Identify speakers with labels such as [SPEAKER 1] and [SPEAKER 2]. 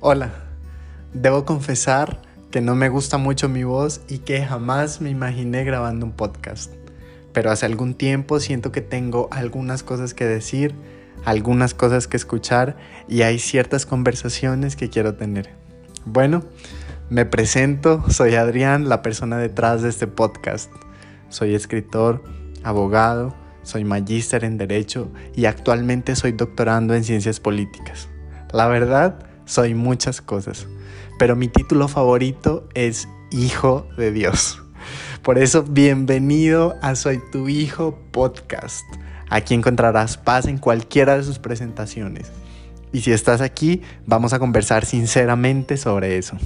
[SPEAKER 1] Hola, debo confesar que no me gusta mucho mi voz y que jamás me imaginé grabando un podcast. Pero hace algún tiempo siento que tengo algunas cosas que decir, algunas cosas que escuchar y hay ciertas conversaciones que quiero tener. Bueno, me presento, soy Adrián, la persona detrás de este podcast. Soy escritor, abogado, soy magíster en Derecho y actualmente soy doctorando en Ciencias Políticas. La verdad, soy muchas cosas, pero mi título favorito es Hijo de Dios. Por eso, bienvenido a Soy tu Hijo podcast. Aquí encontrarás paz en cualquiera de sus presentaciones. Y si estás aquí, vamos a conversar sinceramente sobre eso.